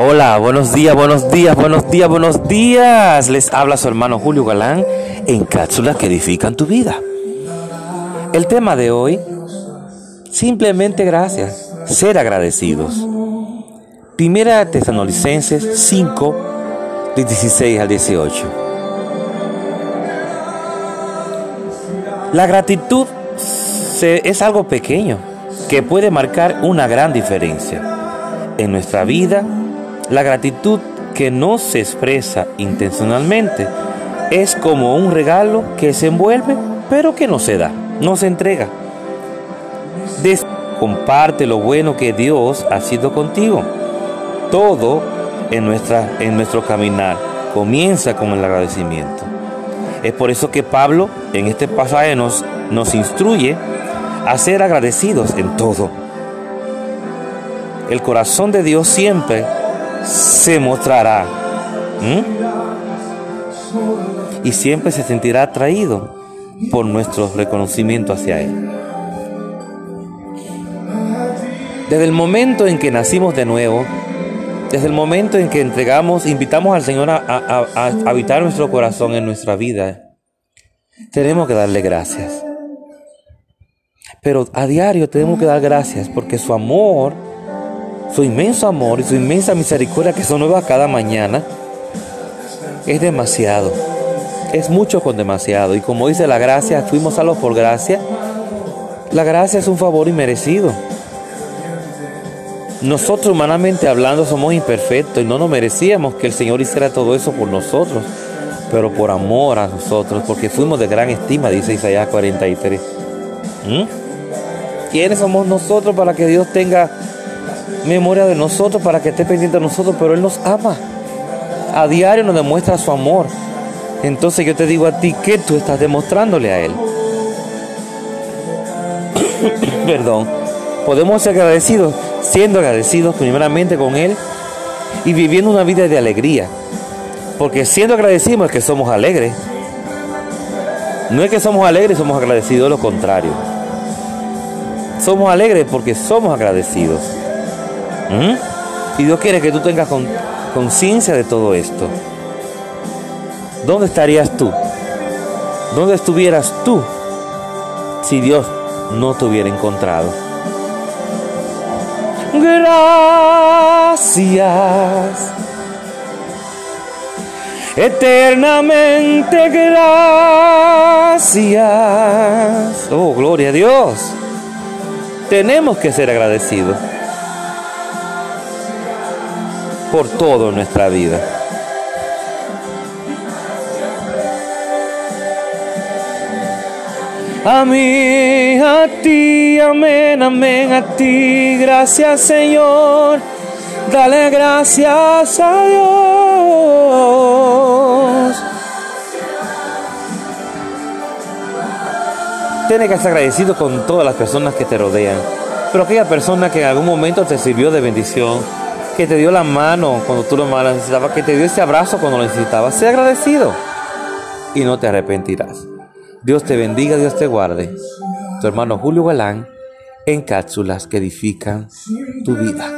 Hola, buenos días, buenos días, buenos días, buenos días. Les habla su hermano Julio Galán en cápsulas que edifican tu vida. El tema de hoy, simplemente gracias, ser agradecidos. Primera Tesanolicenses 5, de 16 al 18. La gratitud es algo pequeño que puede marcar una gran diferencia. En nuestra vida, la gratitud que no se expresa intencionalmente es como un regalo que se envuelve pero que no se da, no se entrega. comparte lo bueno que Dios ha sido contigo. Todo en, nuestra, en nuestro caminar comienza con el agradecimiento. Es por eso que Pablo en este pasaje nos, nos instruye a ser agradecidos en todo. El corazón de Dios siempre se mostrará y siempre se sentirá atraído por nuestro reconocimiento hacia Él. Desde el momento en que nacimos de nuevo, desde el momento en que entregamos, invitamos al Señor a, a habitar nuestro corazón en nuestra vida, tenemos que darle gracias. Pero a diario tenemos que dar gracias porque su amor, su inmenso amor y su inmensa misericordia que son nuevas cada mañana, es demasiado. Es mucho con demasiado. Y como dice la gracia, fuimos salvos por gracia. La gracia es un favor inmerecido. Nosotros humanamente hablando somos imperfectos y no nos merecíamos que el Señor hiciera todo eso por nosotros, pero por amor a nosotros, porque fuimos de gran estima, dice Isaías 43. ¿Quiénes somos nosotros para que Dios tenga memoria de nosotros, para que esté pendiente de nosotros? Pero Él nos ama. A diario nos demuestra su amor. Entonces yo te digo a ti, ¿qué tú estás demostrándole a Él? Perdón. Podemos ser agradecidos, siendo agradecidos primeramente con Él y viviendo una vida de alegría. Porque siendo agradecidos es que somos alegres. No es que somos alegres, somos agradecidos, lo contrario. Somos alegres porque somos agradecidos. ¿Mm? Y Dios quiere que tú tengas conciencia de todo esto. ¿Dónde estarías tú? ¿Dónde estuvieras tú si Dios no te hubiera encontrado? Gracias. Eternamente gracias. Oh, gloria a Dios. Tenemos que ser agradecidos por todo nuestra vida. A mí, a ti, amén, amén, a ti, gracias Señor, dale gracias a Dios. Tienes que estar agradecido con todas las personas que te rodean. Pero aquella persona que en algún momento te sirvió de bendición, que te dio la mano cuando tú lo más necesitabas, que te dio ese abrazo cuando lo necesitabas, sé agradecido y no te arrepentirás. Dios te bendiga, Dios te guarde. Tu hermano Julio Galán en cápsulas que edifican tu vida.